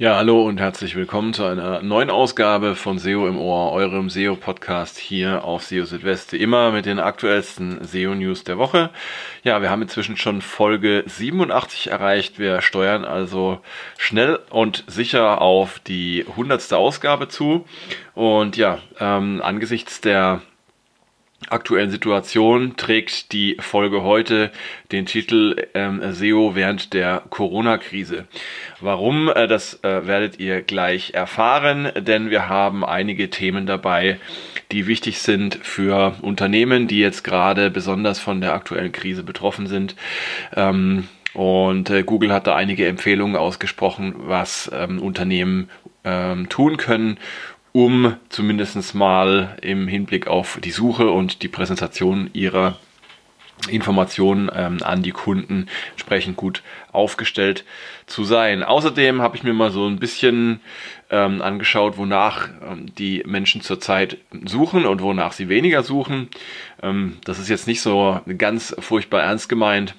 Ja, hallo und herzlich willkommen zu einer neuen Ausgabe von SEO im Ohr, eurem SEO-Podcast hier auf SEO Südwest, immer mit den aktuellsten SEO-News der Woche. Ja, wir haben inzwischen schon Folge 87 erreicht. Wir steuern also schnell und sicher auf die 100. Ausgabe zu. Und ja, ähm, angesichts der aktuellen Situation trägt die Folge heute den Titel ähm, SEO während der Corona-Krise. Warum, äh, das äh, werdet ihr gleich erfahren, denn wir haben einige Themen dabei, die wichtig sind für Unternehmen, die jetzt gerade besonders von der aktuellen Krise betroffen sind. Ähm, und äh, Google hat da einige Empfehlungen ausgesprochen, was ähm, Unternehmen ähm, tun können, um zumindest mal im Hinblick auf die Suche und die Präsentation ihrer Informationen ähm, an die Kunden entsprechend gut aufgestellt zu sein. Außerdem habe ich mir mal so ein bisschen ähm, angeschaut, wonach ähm, die Menschen zurzeit suchen und wonach sie weniger suchen. Ähm, das ist jetzt nicht so ganz furchtbar ernst gemeint,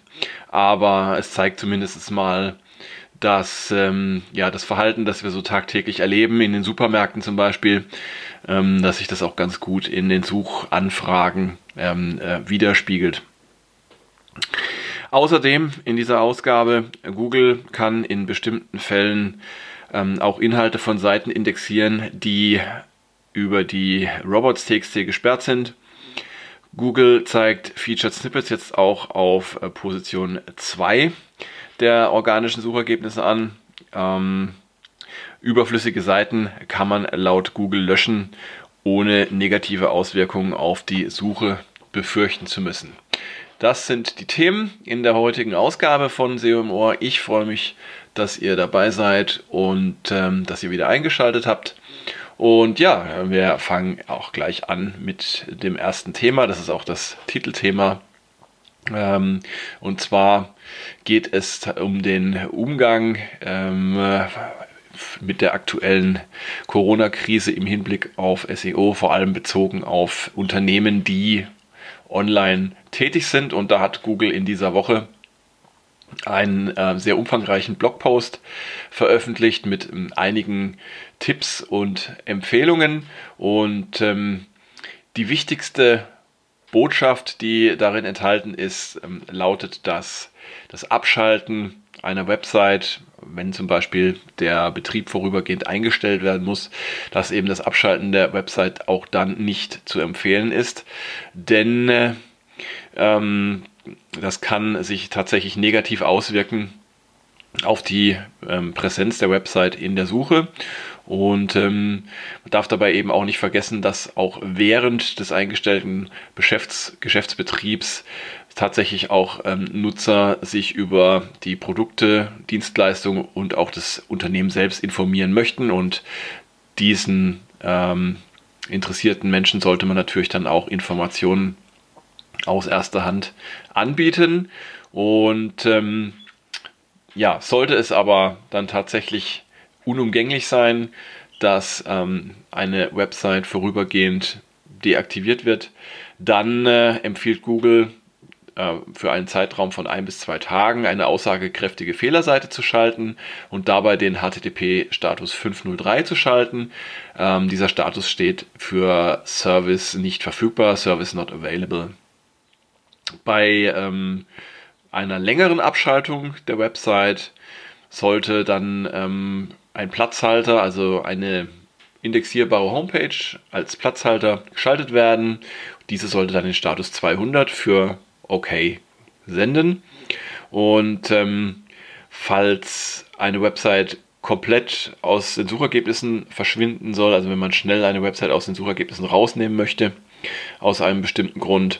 aber es zeigt zumindest mal, dass ähm, ja das Verhalten, das wir so tagtäglich erleben, in den Supermärkten zum Beispiel, ähm, dass sich das auch ganz gut in den Suchanfragen ähm, äh, widerspiegelt. Außerdem in dieser Ausgabe, Google kann in bestimmten Fällen ähm, auch Inhalte von Seiten indexieren, die über die Robots.txt gesperrt sind. Google zeigt Featured Snippets jetzt auch auf äh, Position 2 der organischen Suchergebnisse an. Ähm, überflüssige Seiten kann man laut Google löschen, ohne negative Auswirkungen auf die Suche befürchten zu müssen. Das sind die Themen in der heutigen Ausgabe von SEO im Ohr. Ich freue mich, dass ihr dabei seid und ähm, dass ihr wieder eingeschaltet habt. Und ja, wir fangen auch gleich an mit dem ersten Thema. Das ist auch das Titelthema ähm, und zwar geht es um den Umgang ähm, mit der aktuellen Corona-Krise im Hinblick auf SEO, vor allem bezogen auf Unternehmen, die online tätig sind. Und da hat Google in dieser Woche einen äh, sehr umfangreichen Blogpost veröffentlicht mit ähm, einigen Tipps und Empfehlungen. Und ähm, die wichtigste Botschaft, die darin enthalten ist, ähm, lautet, dass das Abschalten einer Website, wenn zum Beispiel der Betrieb vorübergehend eingestellt werden muss, dass eben das Abschalten der Website auch dann nicht zu empfehlen ist, denn ähm, das kann sich tatsächlich negativ auswirken auf die ähm, Präsenz der Website in der Suche und ähm, man darf dabei eben auch nicht vergessen, dass auch während des eingestellten Geschäfts Geschäftsbetriebs tatsächlich auch ähm, Nutzer sich über die Produkte, Dienstleistungen und auch das Unternehmen selbst informieren möchten. Und diesen ähm, interessierten Menschen sollte man natürlich dann auch Informationen aus erster Hand anbieten. Und ähm, ja, sollte es aber dann tatsächlich unumgänglich sein, dass ähm, eine Website vorübergehend deaktiviert wird, dann äh, empfiehlt Google äh, für einen Zeitraum von ein bis zwei Tagen eine aussagekräftige Fehlerseite zu schalten und dabei den HTTP-Status 503 zu schalten. Ähm, dieser Status steht für Service nicht verfügbar, Service not available. Bei ähm, einer längeren Abschaltung der Website sollte dann ähm, ein Platzhalter, also eine indexierbare Homepage als Platzhalter geschaltet werden. Diese sollte dann den Status 200 für OK senden. Und ähm, falls eine Website komplett aus den Suchergebnissen verschwinden soll, also wenn man schnell eine Website aus den Suchergebnissen rausnehmen möchte, aus einem bestimmten Grund,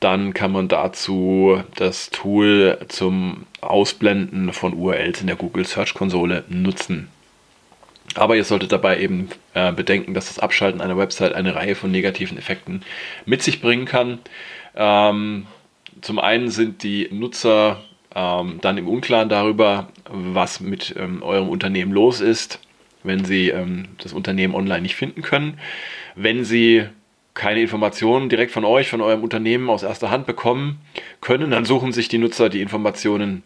dann kann man dazu das Tool zum Ausblenden von URLs in der Google Search Konsole nutzen. Aber ihr solltet dabei eben äh, bedenken, dass das Abschalten einer Website eine Reihe von negativen Effekten mit sich bringen kann. Ähm, zum einen sind die Nutzer ähm, dann im Unklaren darüber, was mit ähm, eurem Unternehmen los ist, wenn sie ähm, das Unternehmen online nicht finden können. Wenn sie keine Informationen direkt von euch, von eurem Unternehmen aus erster Hand bekommen können, dann suchen sich die Nutzer die Informationen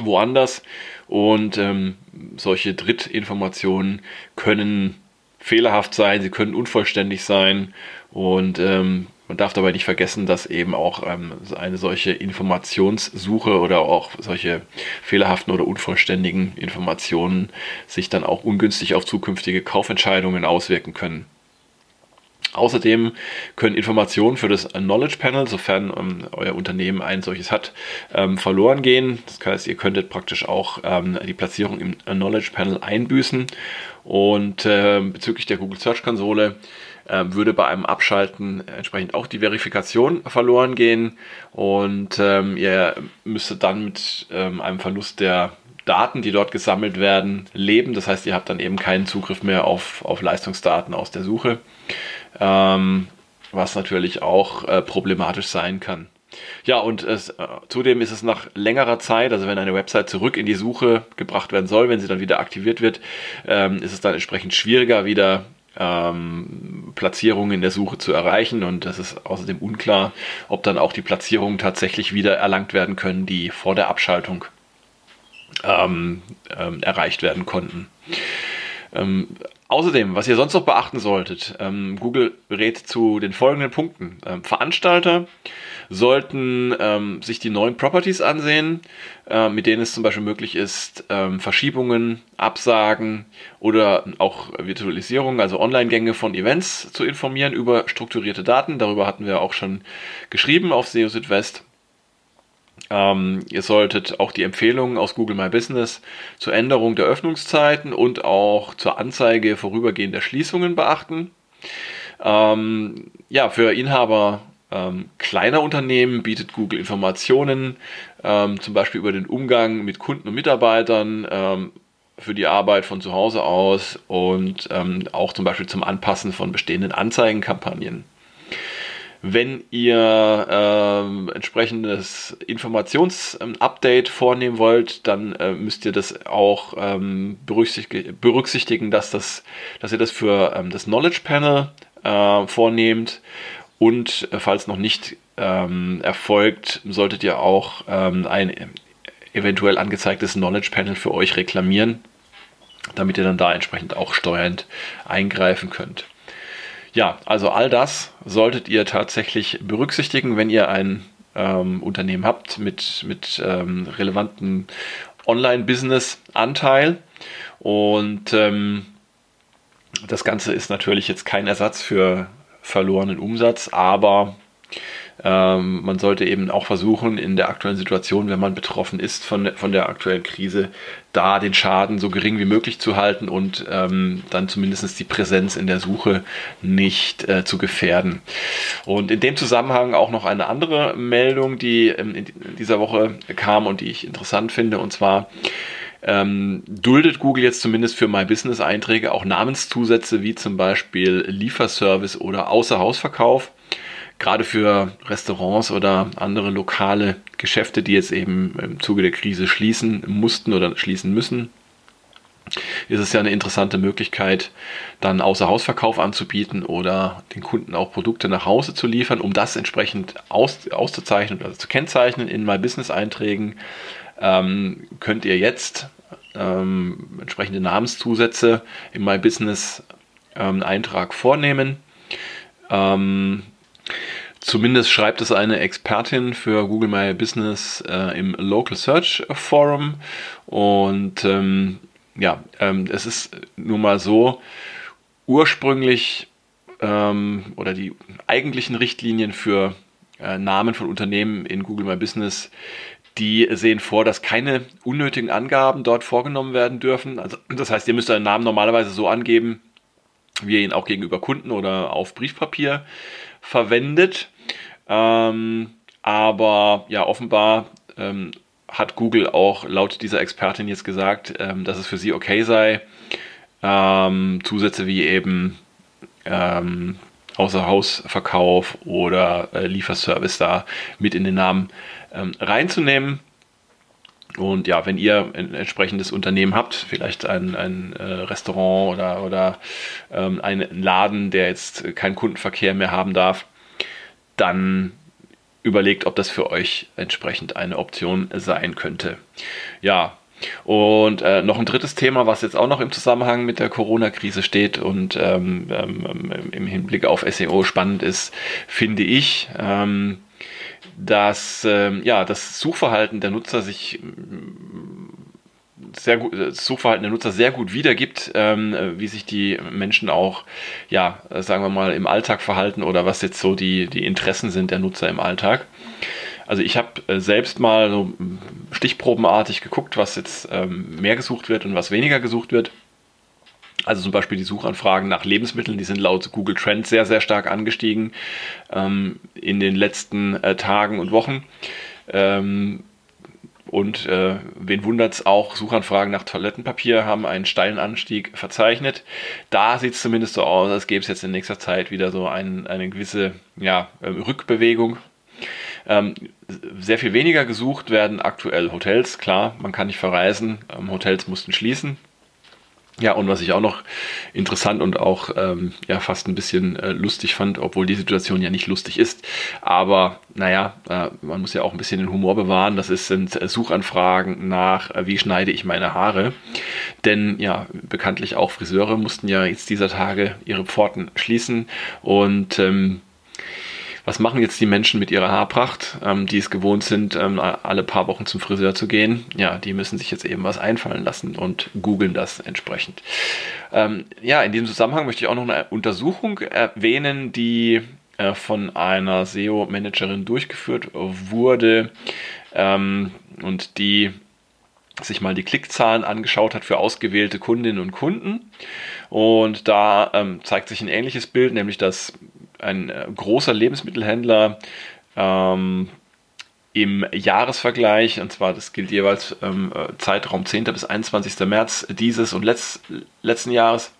woanders. Und ähm, solche Drittinformationen können fehlerhaft sein, sie können unvollständig sein und ähm, man darf dabei nicht vergessen, dass eben auch ähm, eine solche Informationssuche oder auch solche fehlerhaften oder unvollständigen Informationen sich dann auch ungünstig auf zukünftige Kaufentscheidungen auswirken können. Außerdem können Informationen für das Knowledge Panel, sofern ähm, euer Unternehmen ein solches hat, ähm, verloren gehen. Das heißt, ihr könntet praktisch auch ähm, die Platzierung im Knowledge Panel einbüßen. Und äh, bezüglich der Google Search Konsole äh, würde bei einem Abschalten entsprechend auch die Verifikation verloren gehen. Und ähm, ihr müsstet dann mit ähm, einem Verlust der Daten, die dort gesammelt werden, leben. Das heißt, ihr habt dann eben keinen Zugriff mehr auf, auf Leistungsdaten aus der Suche ähm, was natürlich auch äh, problematisch sein kann. Ja, und es, äh, zudem ist es nach längerer Zeit, also wenn eine Website zurück in die Suche gebracht werden soll, wenn sie dann wieder aktiviert wird, ähm, ist es dann entsprechend schwieriger, wieder ähm, Platzierungen in der Suche zu erreichen. Und es ist außerdem unklar, ob dann auch die Platzierungen tatsächlich wieder erlangt werden können, die vor der Abschaltung ähm, ähm erreicht werden konnten. Ähm, Außerdem, was ihr sonst noch beachten solltet, ähm, Google rät zu den folgenden Punkten. Ähm, Veranstalter sollten ähm, sich die neuen Properties ansehen, äh, mit denen es zum Beispiel möglich ist, ähm, Verschiebungen, Absagen oder auch Virtualisierung, also Online-Gänge von Events zu informieren über strukturierte Daten. Darüber hatten wir auch schon geschrieben auf SEO Südwest. Ähm, ihr solltet auch die Empfehlungen aus Google My Business zur Änderung der Öffnungszeiten und auch zur Anzeige vorübergehender Schließungen beachten. Ähm, ja, für Inhaber ähm, kleiner Unternehmen bietet Google Informationen, ähm, zum Beispiel über den Umgang mit Kunden und Mitarbeitern, ähm, für die Arbeit von zu Hause aus und ähm, auch zum Beispiel zum Anpassen von bestehenden Anzeigenkampagnen. Wenn ihr ähm, entsprechendes Informationsupdate vornehmen wollt, dann äh, müsst ihr das auch ähm, berücksichtigen, berücksichtigen, dass, das, dass ihr das für ähm, das Knowledge Panel äh, vornehmt. Und äh, falls noch nicht ähm, erfolgt, solltet ihr auch ähm, ein eventuell angezeigtes Knowledge Panel für euch reklamieren, damit ihr dann da entsprechend auch steuernd eingreifen könnt. Ja, also all das solltet ihr tatsächlich berücksichtigen, wenn ihr ein ähm, Unternehmen habt mit, mit ähm, relevanten Online-Business-Anteil. Und ähm, das Ganze ist natürlich jetzt kein Ersatz für verlorenen Umsatz, aber ähm, man sollte eben auch versuchen, in der aktuellen Situation, wenn man betroffen ist von, von der aktuellen Krise, da den Schaden so gering wie möglich zu halten und ähm, dann zumindest die Präsenz in der Suche nicht äh, zu gefährden. Und in dem Zusammenhang auch noch eine andere Meldung, die ähm, in dieser Woche kam und die ich interessant finde, und zwar ähm, duldet Google jetzt zumindest für My Business Einträge auch Namenszusätze wie zum Beispiel Lieferservice oder Außerhausverkauf gerade für Restaurants oder andere lokale Geschäfte, die jetzt eben im Zuge der Krise schließen mussten oder schließen müssen, ist es ja eine interessante Möglichkeit, dann außer Hausverkauf anzubieten oder den Kunden auch Produkte nach Hause zu liefern, um das entsprechend aus, auszuzeichnen oder zu kennzeichnen in My Business Einträgen. Ähm, könnt ihr jetzt ähm, entsprechende Namenszusätze im My Business ähm, Eintrag vornehmen. Ähm, Zumindest schreibt es eine Expertin für Google My Business äh, im Local Search Forum. Und ähm, ja, ähm, es ist nun mal so, ursprünglich ähm, oder die eigentlichen Richtlinien für äh, Namen von Unternehmen in Google My Business, die sehen vor, dass keine unnötigen Angaben dort vorgenommen werden dürfen. Also das heißt, ihr müsst euren Namen normalerweise so angeben, wie ihr ihn auch gegenüber Kunden oder auf Briefpapier verwendet. Ähm, aber ja, offenbar ähm, hat Google auch laut dieser Expertin jetzt gesagt, ähm, dass es für sie okay sei, ähm, Zusätze wie eben ähm, Außerhausverkauf oder äh, Lieferservice da mit in den Namen ähm, reinzunehmen. Und ja, wenn ihr ein entsprechendes Unternehmen habt, vielleicht ein, ein äh, Restaurant oder, oder ähm, einen Laden, der jetzt keinen Kundenverkehr mehr haben darf, dann überlegt, ob das für euch entsprechend eine Option sein könnte. Ja, und äh, noch ein drittes Thema, was jetzt auch noch im Zusammenhang mit der Corona-Krise steht und ähm, ähm, im Hinblick auf SEO spannend ist, finde ich, ähm, dass ähm, ja, das Suchverhalten der Nutzer sich sehr gut, das Suchverhalten der Nutzer sehr gut wiedergibt, ähm, wie sich die Menschen auch, ja, sagen wir mal, im Alltag verhalten oder was jetzt so die, die Interessen sind der Nutzer im Alltag. Also ich habe äh, selbst mal so stichprobenartig geguckt, was jetzt ähm, mehr gesucht wird und was weniger gesucht wird. Also zum Beispiel die Suchanfragen nach Lebensmitteln, die sind laut Google Trends sehr, sehr stark angestiegen ähm, in den letzten äh, Tagen und Wochen. Ähm, und äh, wen wundert es auch, Suchanfragen nach Toilettenpapier haben einen steilen Anstieg verzeichnet. Da sieht es zumindest so aus, als gäbe es jetzt in nächster Zeit wieder so ein, eine gewisse ja, ähm, Rückbewegung. Ähm, sehr viel weniger gesucht werden aktuell Hotels. Klar, man kann nicht verreisen. Ähm, Hotels mussten schließen. Ja, und was ich auch noch interessant und auch ähm, ja, fast ein bisschen äh, lustig fand, obwohl die Situation ja nicht lustig ist, aber naja, äh, man muss ja auch ein bisschen den Humor bewahren. Das ist, sind äh, Suchanfragen nach, äh, wie schneide ich meine Haare. Denn ja, bekanntlich auch Friseure mussten ja jetzt dieser Tage ihre Pforten schließen und ähm, was machen jetzt die Menschen mit ihrer Haarpracht, ähm, die es gewohnt sind, ähm, alle paar Wochen zum Friseur zu gehen? Ja, die müssen sich jetzt eben was einfallen lassen und googeln das entsprechend. Ähm, ja, in diesem Zusammenhang möchte ich auch noch eine Untersuchung erwähnen, die äh, von einer SEO-Managerin durchgeführt wurde ähm, und die sich mal die Klickzahlen angeschaut hat für ausgewählte Kundinnen und Kunden. Und da ähm, zeigt sich ein ähnliches Bild, nämlich dass ein äh, großer Lebensmittelhändler ähm, im Jahresvergleich, und zwar das gilt jeweils ähm, äh, Zeitraum 10. bis 21. März dieses und letzt, letzten Jahres,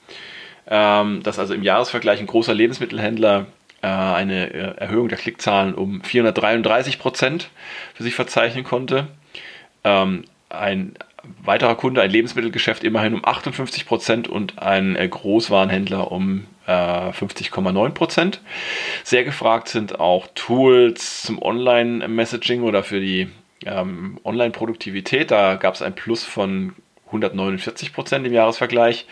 ähm, dass also im Jahresvergleich ein großer Lebensmittelhändler äh, eine äh, Erhöhung der Klickzahlen um 433 Prozent für sich verzeichnen konnte. Ähm, ein weiterer Kunde, ein Lebensmittelgeschäft, immerhin um 58 Prozent und ein Großwarenhändler um 50,9 Prozent. Sehr gefragt sind auch Tools zum Online-Messaging oder für die ähm, Online-Produktivität. Da gab es ein Plus von 149 Prozent im Jahresvergleich.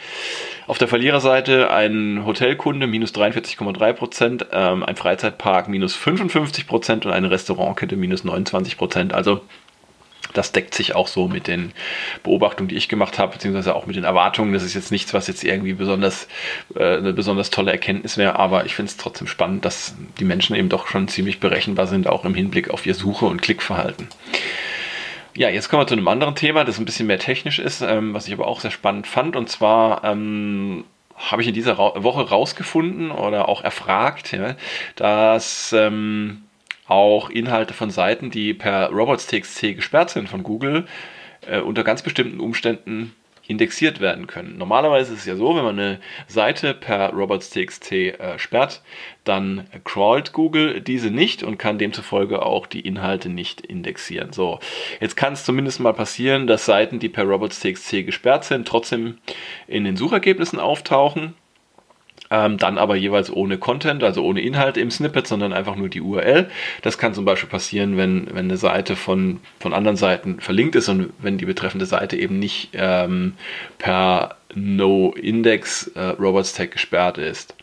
Auf der Verliererseite ein Hotelkunde minus 43,3 Prozent, ähm, ein Freizeitpark minus 55 Prozent und eine Restaurantkette minus 29 Prozent. Also das deckt sich auch so mit den Beobachtungen, die ich gemacht habe, beziehungsweise auch mit den Erwartungen. Das ist jetzt nichts, was jetzt irgendwie besonders äh, eine besonders tolle Erkenntnis wäre, aber ich finde es trotzdem spannend, dass die Menschen eben doch schon ziemlich berechenbar sind, auch im Hinblick auf ihr Suche- und Klickverhalten. Ja, jetzt kommen wir zu einem anderen Thema, das ein bisschen mehr technisch ist, ähm, was ich aber auch sehr spannend fand. Und zwar ähm, habe ich in dieser Ra Woche rausgefunden oder auch erfragt, ja, dass ähm, auch Inhalte von Seiten, die per robots.txt gesperrt sind von Google, äh, unter ganz bestimmten Umständen indexiert werden können. Normalerweise ist es ja so, wenn man eine Seite per robots.txt äh, sperrt, dann crawlt Google diese nicht und kann demzufolge auch die Inhalte nicht indexieren. So, jetzt kann es zumindest mal passieren, dass Seiten, die per robots.txt gesperrt sind, trotzdem in den Suchergebnissen auftauchen ähm, dann aber jeweils ohne Content, also ohne Inhalt im Snippet, sondern einfach nur die URL. Das kann zum Beispiel passieren, wenn, wenn eine Seite von, von anderen Seiten verlinkt ist und wenn die betreffende Seite eben nicht ähm, per No-Index äh, Robots Tag gesperrt ist.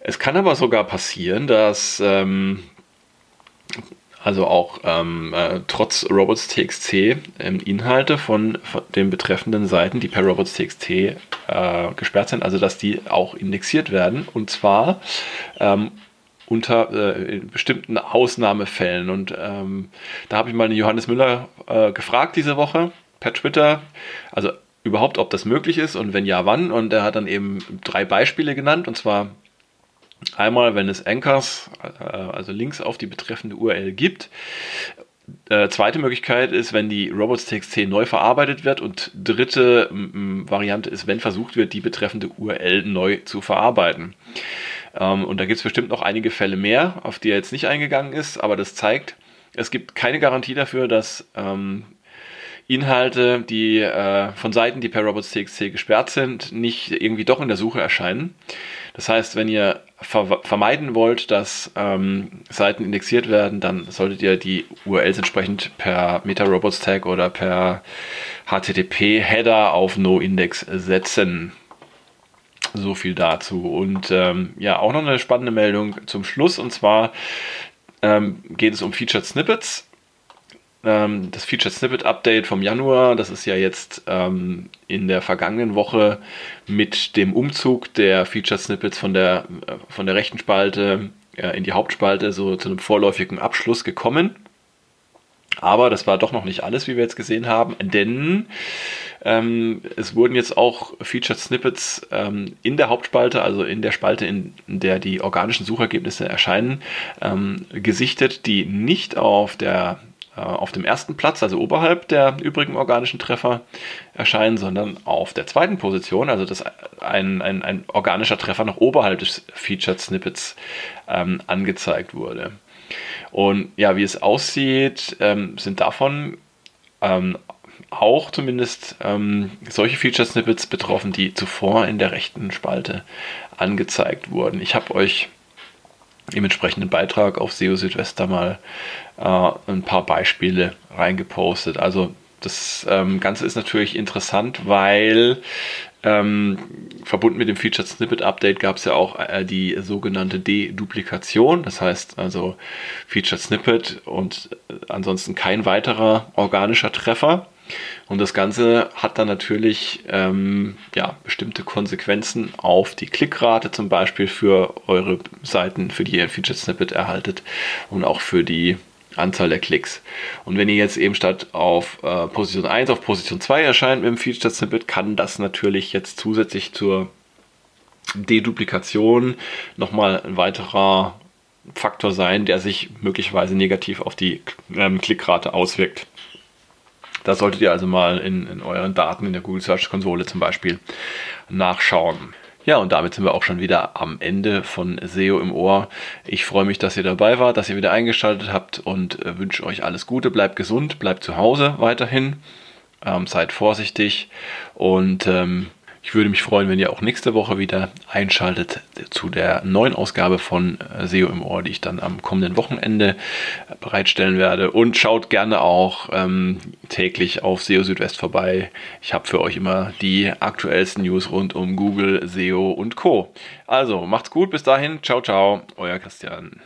Es kann aber sogar passieren, dass ähm, also auch ähm, äh, trotz robots.txt ähm, Inhalte von, von, den betreffenden Seiten, die per robots.txt äh, gesperrt sind, also dass die auch indexiert werden und zwar ähm, unter äh, bestimmten Ausnahmefällen. Und ähm, da habe ich mal den Johannes Müller äh, gefragt diese Woche per Twitter, also überhaupt, ob das möglich ist und wenn ja, wann. Und er hat dann eben drei Beispiele genannt und zwar Einmal, wenn es Anchors, äh, also Links auf die betreffende URL gibt. Äh, zweite Möglichkeit ist, wenn die robots.txt neu verarbeitet wird. Und dritte Variante ist, wenn versucht wird, die betreffende URL neu zu verarbeiten. Ähm, und da gibt es bestimmt noch einige Fälle mehr, auf die er jetzt nicht eingegangen ist, aber das zeigt, es gibt keine Garantie dafür, dass ähm, Inhalte, die äh, von Seiten, die per robots.txt gesperrt sind, nicht irgendwie doch in der Suche erscheinen. Das heißt, wenn ihr ver vermeiden wollt, dass ähm, Seiten indexiert werden, dann solltet ihr die URLs entsprechend per Meta-Robots-Tag oder per HTTP-Header auf No-Index setzen. So viel dazu. Und ähm, ja, auch noch eine spannende Meldung zum Schluss. Und zwar ähm, geht es um Featured Snippets. Ähm, das Featured Snippet Update vom Januar, das ist ja jetzt ähm, in der vergangenen Woche mit dem Umzug der Featured Snippets von der, äh, von der rechten Spalte äh, in die Hauptspalte so zu einem vorläufigen Abschluss gekommen. Aber das war doch noch nicht alles, wie wir jetzt gesehen haben, denn ähm, es wurden jetzt auch Featured Snippets ähm, in der Hauptspalte, also in der Spalte, in der die organischen Suchergebnisse erscheinen, ähm, gesichtet, die nicht auf der auf dem ersten Platz, also oberhalb der übrigen organischen Treffer erscheinen, sondern auf der zweiten Position, also dass ein, ein, ein organischer Treffer noch oberhalb des Featured Snippets ähm, angezeigt wurde. Und ja, wie es aussieht, ähm, sind davon ähm, auch zumindest ähm, solche Feature Snippets betroffen, die zuvor in der rechten Spalte angezeigt wurden. Ich habe euch im entsprechenden Beitrag auf SEO Südwester mal äh, ein paar Beispiele reingepostet. Also das ähm, Ganze ist natürlich interessant, weil ähm, verbunden mit dem Featured Snippet Update gab es ja auch äh, die sogenannte Deduplikation. Das heißt also Featured Snippet und äh, ansonsten kein weiterer organischer Treffer. Und das Ganze hat dann natürlich ähm, ja, bestimmte Konsequenzen auf die Klickrate, zum Beispiel für eure Seiten, für die ihr ein Featured Snippet erhaltet und auch für die Anzahl der Klicks. Und wenn ihr jetzt eben statt auf äh, Position 1 auf Position 2 erscheint mit dem Featured Snippet, kann das natürlich jetzt zusätzlich zur Deduplikation nochmal ein weiterer Faktor sein, der sich möglicherweise negativ auf die ähm, Klickrate auswirkt. Da solltet ihr also mal in, in euren Daten in der Google Search Konsole zum Beispiel nachschauen. Ja, und damit sind wir auch schon wieder am Ende von SEO im Ohr. Ich freue mich, dass ihr dabei wart, dass ihr wieder eingeschaltet habt und äh, wünsche euch alles Gute. Bleibt gesund, bleibt zu Hause weiterhin, ähm, seid vorsichtig und ähm, ich würde mich freuen, wenn ihr auch nächste Woche wieder einschaltet zu der neuen Ausgabe von äh, SEO im Ohr, die ich dann am kommenden Wochenende bereitstellen werde. Und schaut gerne auch ähm, täglich auf SEO Südwest vorbei. Ich habe für euch immer die aktuellsten News rund um Google, SEO und Co. Also macht's gut, bis dahin. Ciao, ciao, euer Christian.